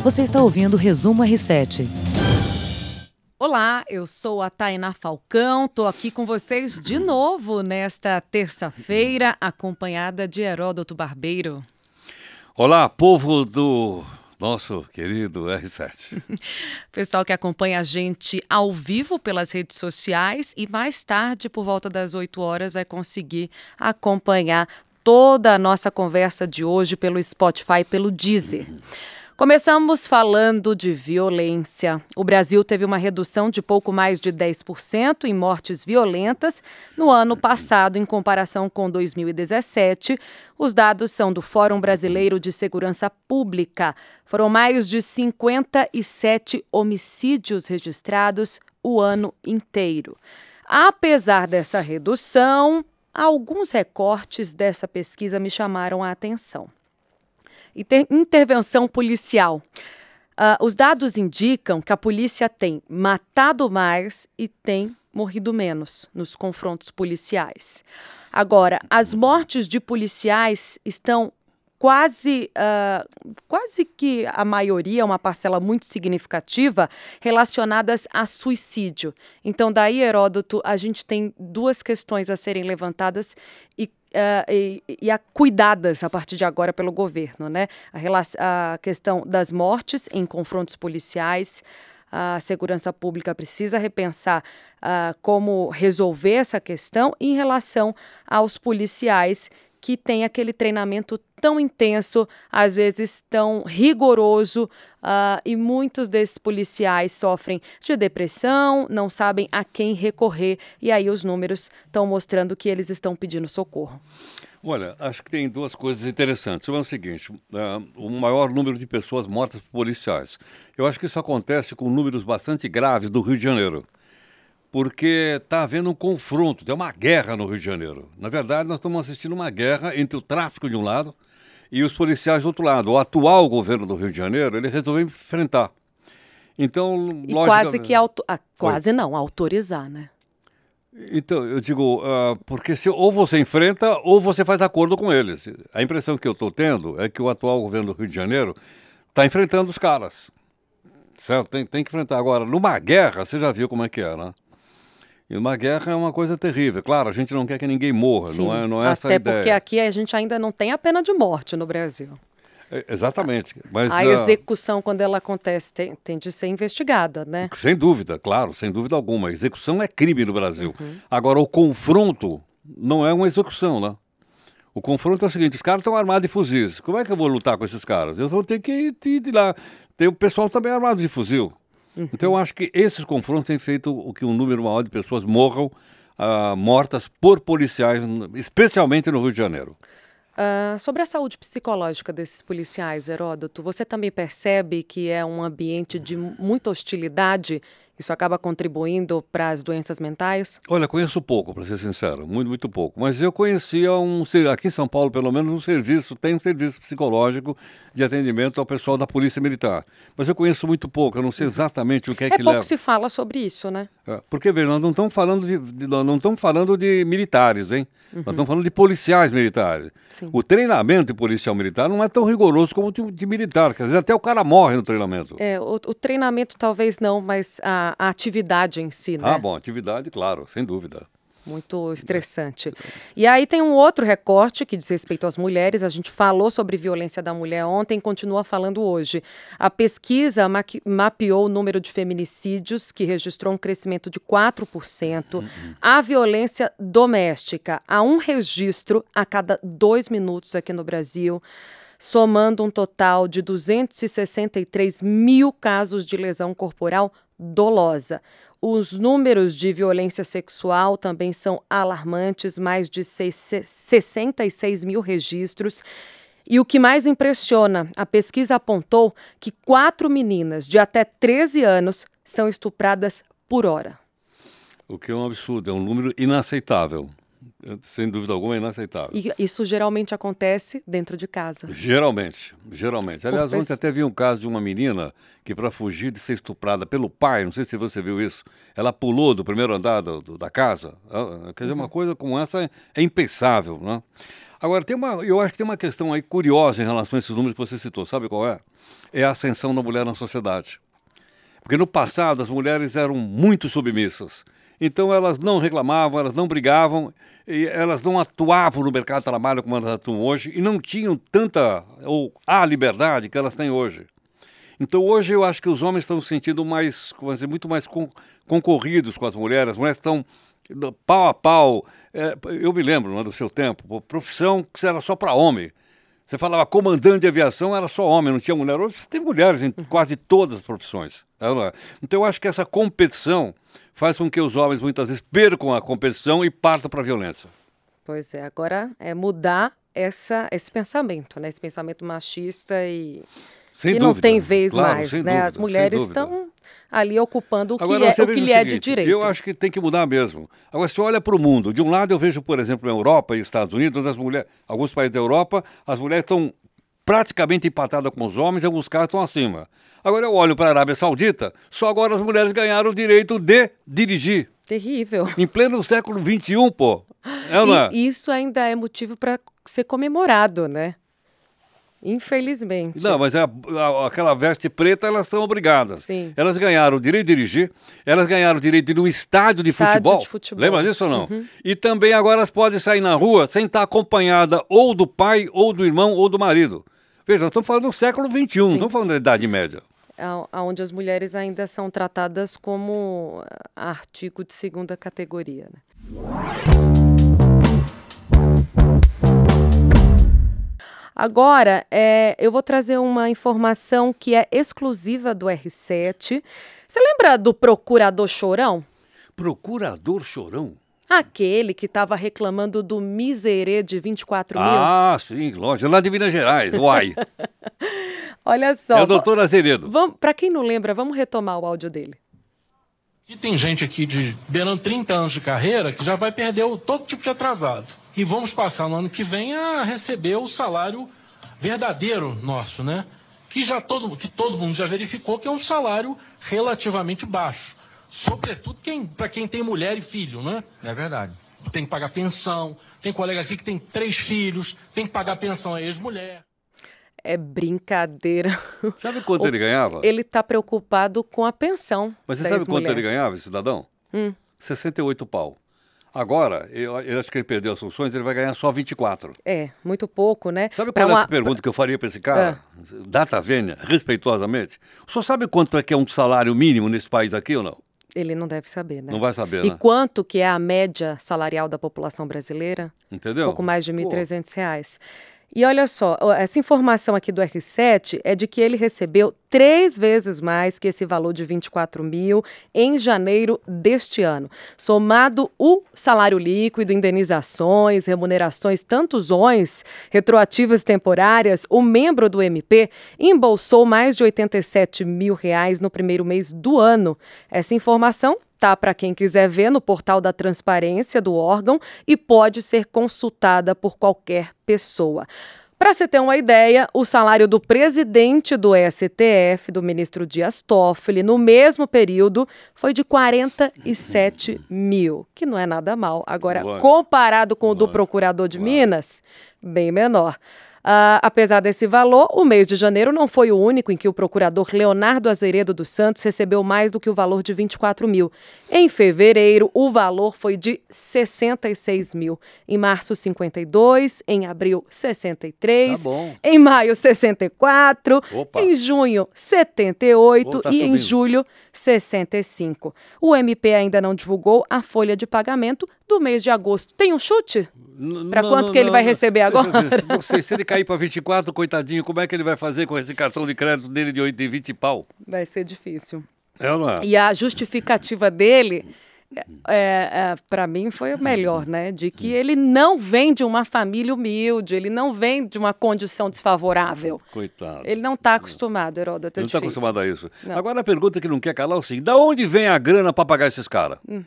Você está ouvindo o Resumo R7. Olá, eu sou a Tainá Falcão, estou aqui com vocês de novo nesta terça-feira, acompanhada de Heródoto Barbeiro. Olá, povo do nosso querido R7. Pessoal que acompanha a gente ao vivo pelas redes sociais e mais tarde, por volta das 8 horas, vai conseguir acompanhar toda a nossa conversa de hoje pelo Spotify, pelo Deezer. Começamos falando de violência. O Brasil teve uma redução de pouco mais de 10% em mortes violentas no ano passado, em comparação com 2017. Os dados são do Fórum Brasileiro de Segurança Pública. Foram mais de 57 homicídios registrados o ano inteiro. Apesar dessa redução, alguns recortes dessa pesquisa me chamaram a atenção intervenção policial. Uh, os dados indicam que a polícia tem matado mais e tem morrido menos nos confrontos policiais. Agora, as mortes de policiais estão quase, uh, quase que a maioria, uma parcela muito significativa, relacionadas a suicídio. Então, daí, Heródoto, a gente tem duas questões a serem levantadas e Uh, e, e a cuidadas a partir de agora pelo governo, né? A, a, questão das mortes em confrontos policiais, a segurança pública precisa repensar uh, como resolver essa questão em relação aos policiais que têm aquele treinamento tão intenso, às vezes tão rigoroso, uh, e muitos desses policiais sofrem de depressão, não sabem a quem recorrer, e aí os números estão mostrando que eles estão pedindo socorro. Olha, acho que tem duas coisas interessantes. Uma é o seguinte: uh, o maior número de pessoas mortas por policiais. Eu acho que isso acontece com números bastante graves do Rio de Janeiro porque está havendo um confronto, tem uma guerra no Rio de Janeiro. Na verdade, nós estamos assistindo uma guerra entre o tráfico de um lado e os policiais do outro lado. O atual governo do Rio de Janeiro, ele resolveu enfrentar. Então, e quase que auto... ah, quase não, autorizar, né? Então, eu digo, uh, porque se, ou você enfrenta ou você faz acordo com eles. A impressão que eu estou tendo é que o atual governo do Rio de Janeiro está enfrentando os caras. Certo? Tem, tem que enfrentar. Agora, numa guerra, você já viu como é que é, né? E uma guerra é uma coisa terrível. Claro, a gente não quer que ninguém morra, Sim, não é, não é essa a ideia. Até porque aqui a gente ainda não tem a pena de morte no Brasil. É, exatamente. Mas, a, execução, quando ela acontece, tem, tem, de ser investigada, né? Sem dúvida, claro, sem dúvida alguma. A execução é crime no Brasil. Uhum. Agora, o confronto não é uma execução, né? O confronto é o seguinte: os caras estão armados de fuzis. Como é que eu vou lutar com esses caras? Eu vou ter que ir, ir de lá. Tem o pessoal também armado de fuzil. Uhum. Então, eu acho que esses confrontos têm feito o que um número maior de pessoas morram uh, mortas por policiais, especialmente no Rio de Janeiro. Uh, sobre a saúde psicológica desses policiais, Heródoto, você também percebe que é um ambiente de muita hostilidade isso acaba contribuindo para as doenças mentais? Olha, conheço pouco, para ser sincero, muito, muito pouco. Mas eu conhecia um, aqui em São Paulo, pelo menos, um serviço, tem um serviço psicológico de atendimento ao pessoal da Polícia Militar. Mas eu conheço muito pouco, eu não sei exatamente o que é, é que leva. É pouco se fala sobre isso, né? É, porque, veja, nós não estamos falando de, de, não estamos falando de militares, hein? Uhum. Nós estamos falando de policiais militares. Sim. O treinamento de policial militar não é tão rigoroso como o de, de militar, que às vezes até o cara morre no treinamento. É, o, o treinamento talvez não, mas a a, atividade em si, né? Ah, bom, atividade, claro, sem dúvida. Muito estressante. E aí tem um outro recorte que diz respeito às mulheres. A gente falou sobre violência da mulher ontem, continua falando hoje. A pesquisa mapeou o número de feminicídios, que registrou um crescimento de 4%. Uhum. A violência doméstica, há um registro a cada dois minutos aqui no Brasil somando um total de 263 mil casos de lesão corporal dolosa. Os números de violência sexual também são alarmantes mais de 66 mil registros. E o que mais impressiona, a pesquisa apontou que quatro meninas de até 13 anos são estupradas por hora. O que é um absurdo, é um número inaceitável sem dúvida alguma, é inaceitável. E isso geralmente acontece dentro de casa? Geralmente, geralmente. Aliás, ontem até vi um caso de uma menina que, para fugir de ser estuprada pelo pai, não sei se você viu isso, ela pulou do primeiro andar do, do, da casa. Ah, quer dizer, uma uhum. coisa como essa é, é impensável, né? Agora, tem uma, eu acho que tem uma questão aí curiosa em relação a esses números que você citou. Sabe qual é? é a ascensão da mulher na sociedade. Porque no passado as mulheres eram muito submissas. Então elas não reclamavam, elas não brigavam, elas não atuavam no mercado de trabalho como elas atuam hoje e não tinham tanta ou a liberdade que elas têm hoje. Então hoje eu acho que os homens estão se sentindo mais, dizer, muito mais con concorridos com as mulheres, as mulheres estão pau a pau. É, eu me lembro né, do seu tempo, profissão que era só para homem. Você falava comandante de aviação, era só homem, não tinha mulher. Hoje tem mulheres em quase todas as profissões. Então eu acho que essa competição faz com que os homens muitas vezes percam a competição e partam para a violência. Pois é, agora é mudar essa, esse pensamento, né? Esse pensamento machista e sem que dúvida, não tem vez claro, mais, né? Dúvida, As mulheres estão ali ocupando o que, Agora, é, o que lhe é de direito. Eu acho que tem que mudar mesmo. Agora, se olha para o mundo, de um lado eu vejo, por exemplo, na Europa e Estados Unidos, as mulheres, alguns países da Europa, as mulheres estão praticamente empatadas com os homens, alguns casos estão acima. Agora eu olho para a Arábia Saudita, só agora as mulheres ganharam o direito de dirigir. Terrível. Em pleno século XXI, pô. É, e é? isso ainda é motivo para ser comemorado, né? Infelizmente. Não, mas é a, a, aquela veste preta, elas são obrigadas. Sim. Elas ganharam o direito de dirigir, elas ganharam o direito de ir no estádio de, estádio futebol. de futebol. Lembra disso ou não? Uhum. E também agora elas podem sair na rua sem estar acompanhada ou do pai, ou do irmão, ou do marido. Veja, nós estamos falando do século XXI, não estamos falando da Idade Média. Onde as mulheres ainda são tratadas como artigo de segunda categoria. Né? Agora, é, eu vou trazer uma informação que é exclusiva do R7. Você lembra do procurador Chorão? Procurador Chorão? Aquele que estava reclamando do miserê de 24 mil. Ah, sim, lógico. Lá de Minas Gerais, uai. Olha só. É o doutor Azeredo. Para quem não lembra, vamos retomar o áudio dele. E tem gente aqui de beirando 30 anos de carreira que já vai perder todo tipo de atrasado e vamos passar no ano que vem a receber o salário verdadeiro nosso, né? Que já todo, que todo mundo já verificou que é um salário relativamente baixo. Sobretudo quem, para quem tem mulher e filho, né? É verdade. Tem que pagar pensão, tem colega aqui que tem três filhos, tem que pagar pensão à ex-mulher. É brincadeira. Sabe quanto ele ganhava? Ele está preocupado com a pensão. Mas você sabe quanto ele ganhava, cidadão? Hum. 68 pau. Agora, eu, acho que ele perdeu as funções, ele vai ganhar só 24. É, muito pouco, né? Sabe qual uma... é a pergunta que eu faria para esse cara? É. Data vênia, respeituosamente. O senhor sabe quanto é que é um salário mínimo nesse país aqui ou não? Ele não deve saber, né? Não vai saber, E né? quanto que é a média salarial da população brasileira? Entendeu? Pouco mais de R$ 1.300. E olha só, essa informação aqui do R7 é de que ele recebeu três vezes mais que esse valor de 24 mil em janeiro deste ano. Somado o salário líquido, indenizações, remunerações, tantos ONs, retroativas temporárias, o membro do MP embolsou mais de 87 mil reais no primeiro mês do ano. Essa informação tá para quem quiser ver no portal da transparência do órgão e pode ser consultada por qualquer pessoa. Para você ter uma ideia, o salário do presidente do STF, do ministro Dias Toffoli, no mesmo período, foi de 47 mil, que não é nada mal. Agora, comparado com o do procurador de. Minas, bem menor. Uh, apesar desse valor, o mês de janeiro não foi o único em que o procurador Leonardo Azeredo dos Santos recebeu mais do que o valor de 24 mil. Em fevereiro, o valor foi de 66 mil. Em março, 52. Em abril, 63. Tá bom. Em maio, 64. Opa. Em junho, 78. tá e subindo. em julho, 65. O MP ainda não divulgou a folha de pagamento do mês de agosto. Tem um chute? Para quanto não, que ele não, vai receber agora? Não sei, se ele cair para 24, coitadinho, como é que ele vai fazer com esse cartão de crédito dele de 8 e 20 pau? Vai ser difícil. É, é? E a justificativa dele é, é, para mim foi o melhor, né? De que ele não vem de uma família humilde, ele não vem de uma condição desfavorável. Coitado. Ele não está acostumado, Heródoto. É ele não está acostumado a isso. Não. Agora a pergunta que não quer calar é o seguinte: da onde vem a grana para pagar esses caras? Hum.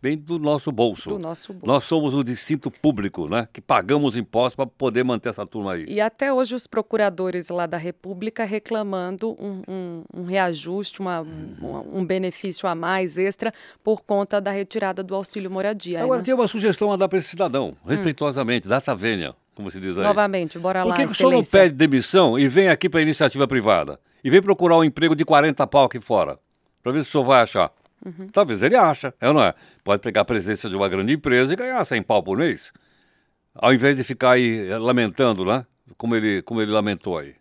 Vem do nosso bolso. Do nosso bolso. Nós somos o distinto público, né? Que pagamos impostos para poder manter essa turma aí. E até hoje os procuradores lá da República reclamando um, um, um reajuste, uma, um, um, benefício a mais extra por conta da retirada do auxílio moradia. Agora né? tem uma sugestão a dar para esse cidadão, respeitosamente, hum. data vênia. como se diz aí. Novamente, bora Por lá. que, que o senhor não pede demissão e vem aqui para a iniciativa privada? E vem procurar um emprego de 40 pau aqui fora? Para ver se o senhor vai achar. Uhum. Talvez ele acha, é ou não é? Pode pegar a presidência de uma grande empresa e ganhar 100 pau por mês. Ao invés de ficar aí eh, lamentando, né? Como ele, como ele lamentou aí.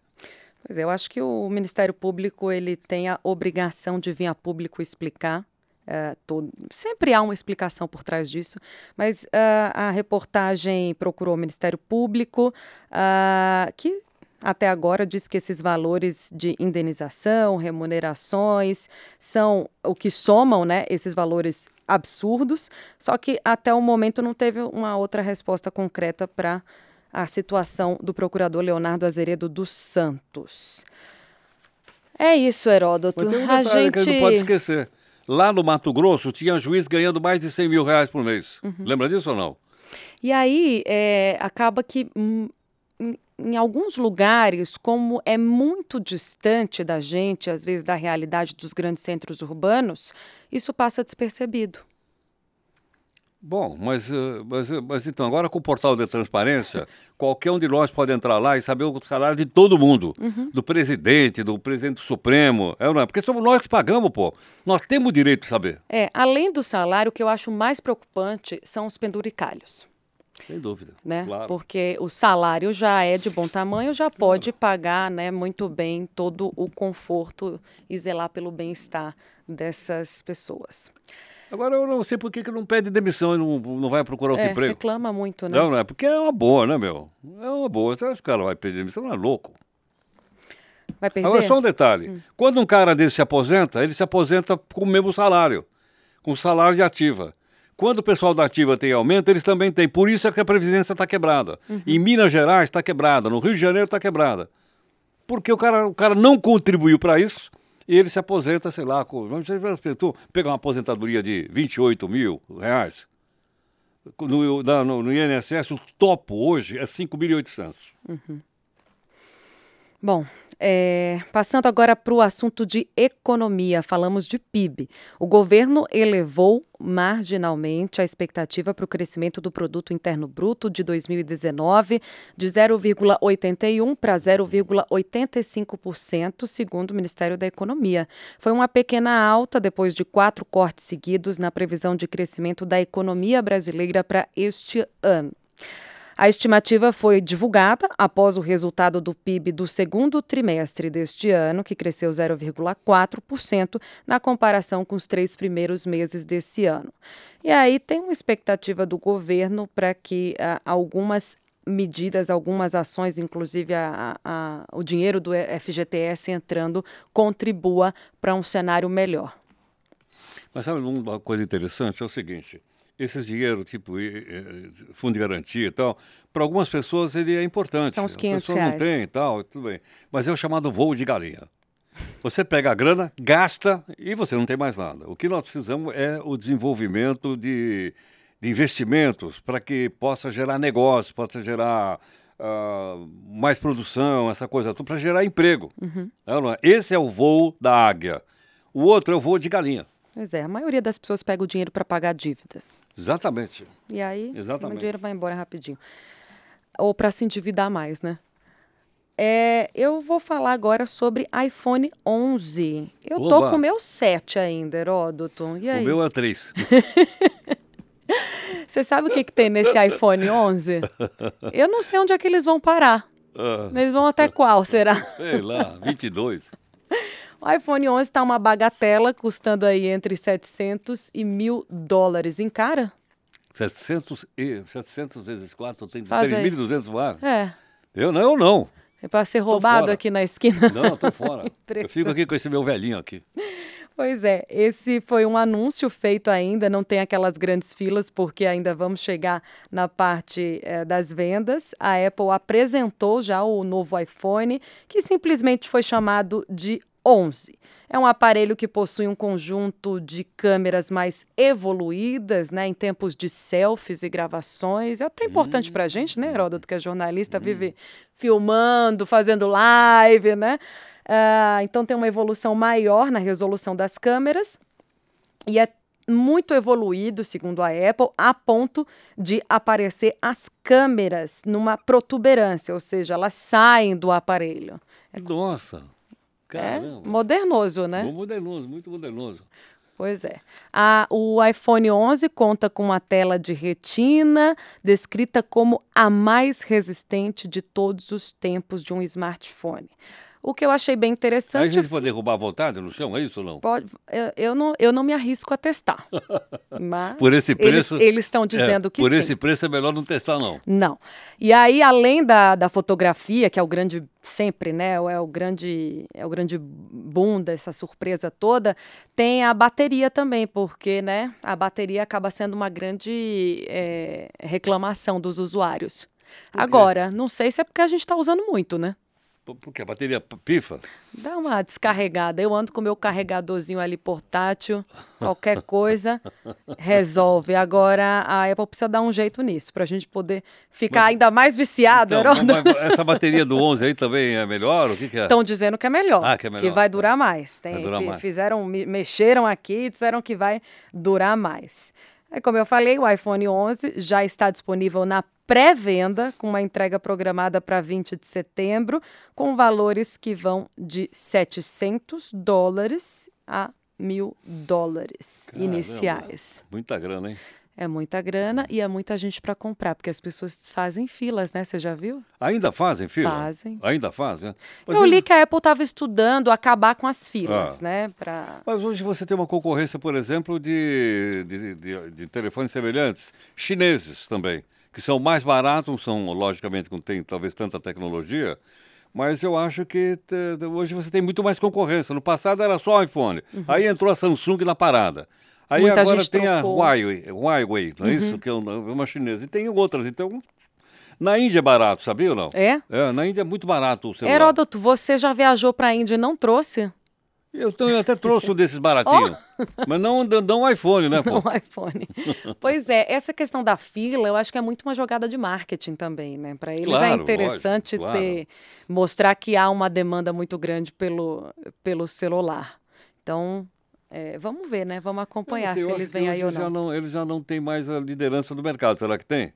Pois é, eu acho que o Ministério Público ele tem a obrigação de vir a público explicar. eh, todo- sempre há uma explicação por trás disso, mas ah, a reportagem procurou o Ministério Público, ah, que até agora diz que esses valores de indenização, remunerações, são o que somam né, esses valores absurdos, só que até o momento não teve uma outra resposta concreta para a situação do procurador Leonardo Azeredo dos Santos. É isso, Heródoto. Mas tem um a gente... que não pode esquecer. Lá no Mato Grosso tinha juiz ganhando mais de 100 mil reais por mês. Uhum. Lembra disso ou não? E aí, é, acaba que hum, em, alguns lugares, como é muito distante da gente, às vezes da realidade dos grandes centros urbanos, isso passa despercebido. Bom, mas, eh, mas, eh, mas então, agora com o portal de transparência, qualquer um de nós pode entrar lá e saber o salário de todo mundo. Do presidente, do presidente supremo. É ou não é? Porque somos nós que pagamos, pô. Nós temos o direito de saber. É, além do salário, o que eu acho mais preocupante são os penduricalhos. Sem dúvida. né? Claro. Porque o salário já é de bom tamanho, já pode pagar, né, muito bem todo o conforto e zelar pelo bem-estar dessas pessoas. Agora eu não sei por que, que não pede demissão e não, não vai procurar outro É, emprego. reclama muito, né? Não, não é? Porque é uma boa, né, meu? É uma boa. Você acha que o cara vai pedir demissão? Não é louco. Vai perder? Agora, só um detalhe. Quando um cara desse se aposenta, ele se aposenta com o mesmo salário, com o salário de ativa. Quando o pessoal da ativa tem aumento, eles também têm. Por isso é que a Previdência está quebrada. Em Minas Gerais está quebrada, no Rio de Janeiro está quebrada. Porque o cara, o cara não contribuiu para isso e ele se aposenta, sei lá, com, pegar uma aposentadoria de 28 mil reais. No, na- no, no INSS, o topo hoje é 5.800. Bom, é, passando agora para o assunto de economia, falamos de PIB. O governo elevou marginalmente a expectativa para o crescimento do produto interno bruto de 2019 de 0,81 para 0,85%, segundo o Ministério da Economia. Foi uma pequena alta depois de quatro cortes seguidos na previsão de crescimento da economia brasileira para este ano. A estimativa foi divulgada após o resultado do PIB do segundo trimestre deste ano, que cresceu 0,4% na comparação com os três primeiros meses desse ano. E aí tem uma expectativa do governo para que ah, algumas medidas, algumas ações, inclusive a- a- o dinheiro do FGTS entrando, contribua para um cenário melhor. Mas sabe uma coisa interessante? É o seguinte: esses dinheiro, tipo fundo de garantia e tal, para algumas pessoas ele é importante. São os A 500 pessoa não reais. tem e tal, tudo bem. Mas é o chamado voo de galinha. Você pega a grana, gasta e você não tem mais nada. O que nós precisamos é o desenvolvimento de, de investimentos para que possa gerar negócio, possa gerar ah, mais produção, essa coisa tudo, para gerar emprego. É ou não é? Esse é o voo da águia. O outro é o voo de galinha. Pois é, a maioria das pessoas pega o dinheiro para pagar dívidas. Exatamente. E aí, Exatamente. o dinheiro vai embora rapidinho. Ou para se endividar mais, né? É, eu vou falar agora sobre iPhone 11. Eu tô Oba! com o meu 7 ainda, Heródoto. E aí? O meu é três. Você sabe o que, que tem nesse iPhone 11? Eu não sei onde é que eles vão parar. Ah, Eles vão até qual, será? sei lá, 22. O iPhone 11 está uma bagatela, custando aí entre 700 e mil dólares. Encara? 700, e, 700 vezes 4 tem Faz aí. 3.200 no ar. É. Eu não, eu não. É para ser roubado aqui na esquina. Não, eu tô fora. eu fico aqui com esse meu velhinho aqui. Pois é, esse foi um anúncio feito ainda, não tem aquelas grandes filas, porque ainda vamos chegar na parte eh, das vendas. A Apple apresentou já o novo iPhone, que simplesmente foi chamado de 11. É um aparelho que possui um conjunto de câmeras mais evoluídas, né, em tempos de selfies e gravações. É até importante para a gente, né, Heródoto, que é jornalista, vive filmando, fazendo live, né? Ah, então tem uma evolução maior na resolução das câmeras e é muito evoluído, segundo a Apple, a ponto de aparecer as câmeras numa protuberância, ou seja, elas saem do aparelho. Nossa! Caramba. É modernoso, né? Muito modernoso, muito modernoso. Pois é. A, o iPhone 11 conta com uma tela de retina, descrita como a mais resistente de todos os tempos de um smartphone. O que eu achei bem interessante. Aí a gente pode derrubar à vontade no chão, é isso ou não? Pode, eu, eu, não, eu não me arrisco a testar. Mas por esse preço. Eles estão dizendo é, que por sim. Por esse preço é melhor não testar, não. Não. E aí, além da, da fotografia, que é o grande, sempre, né? É o grande, é o grande boom dessa surpresa toda, tem a bateria também, porque, né? A bateria acaba sendo uma grande é, reclamação dos usuários. Agora, não sei se é porque a gente está usando muito, né? Porque a bateria pifa? Dá uma descarregada. Eu ando com meu carregadorzinho ali portátil, qualquer coisa resolve. Agora a Apple precisa dar um jeito nisso para a gente poder ficar mas, ainda mais viciado. Então, essa bateria do 11 aí também é melhor? O que, que é? Estão dizendo que é melhor. Ah, que é melhor. Que vai durar mais. Tem, vai durar mais. Fizeram, mexeram aqui e disseram que vai durar mais. É como eu falei, o iPhone 11 já está disponível na pré-venda, com uma entrega programada para 20 de setembro, com valores que vão de 700 dólares a mil dólares Caramba, iniciais. Muita grana, hein? É muita grana e é muita gente para comprar, porque as pessoas fazem filas, né? Você já viu? Ainda fazem fila? Fazem. Ainda fazem, né? Mas Eu li que a Apple estava estudando acabar com as filas, Ah. né? Pra... Mas hoje você tem uma concorrência, por exemplo, de, de, de- de telefones semelhantes, chineses também, que são mais baratos, são, logicamente, não tem talvez tanta tecnologia, mas eu acho que hoje você tem muito mais concorrência. No passado era só iPhone, aí entrou a Samsung na parada. Aí Uhum. Muita agora tem a trocou. Uhum. Huawei, Huawei, não é isso? Que é um- uma chinesa. E tem outras, então... Na Índia é barato, sabia ou não? É? É, na Índia é muito barato o celular. Heródoto, você já viajou para a Índia e não trouxe Eu, então, eu até trouxe um desses baratinhos. Mas não, não um iPhone, né, pô? um iPhone? pois é, essa questão da fila, eu acho que é muito uma jogada de marketing também, né? Para eles é Claro, interessante lógico, ter mostrar que há uma demanda muito grande pelo, pelo celular. Então, é, vamos ver, né? Vamos acompanhar não sei, se eles vêm aí ou hoje já não. Eles já não têm mais a liderança do mercado, será que tem?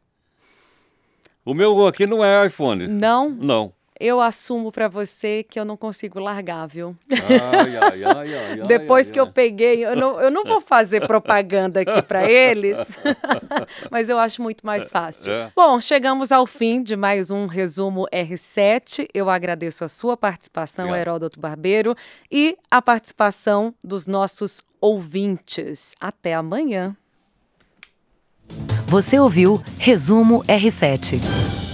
O meu aqui não é iPhone. Não, Não. Eu assumo para você que eu não consigo largar, viu? Ai, ai, ai, ai, Depois ai, que eu ai. peguei, eu não, eu não vou fazer propaganda aqui para eles, mas eu acho muito mais fácil. É. Bom, chegamos ao fim de mais um resumo R7. Eu agradeço a sua participação, Obrigado. Heródoto Barbeiro, e a participação dos nossos ouvintes. Até amanhã. Você ouviu Resumo R7.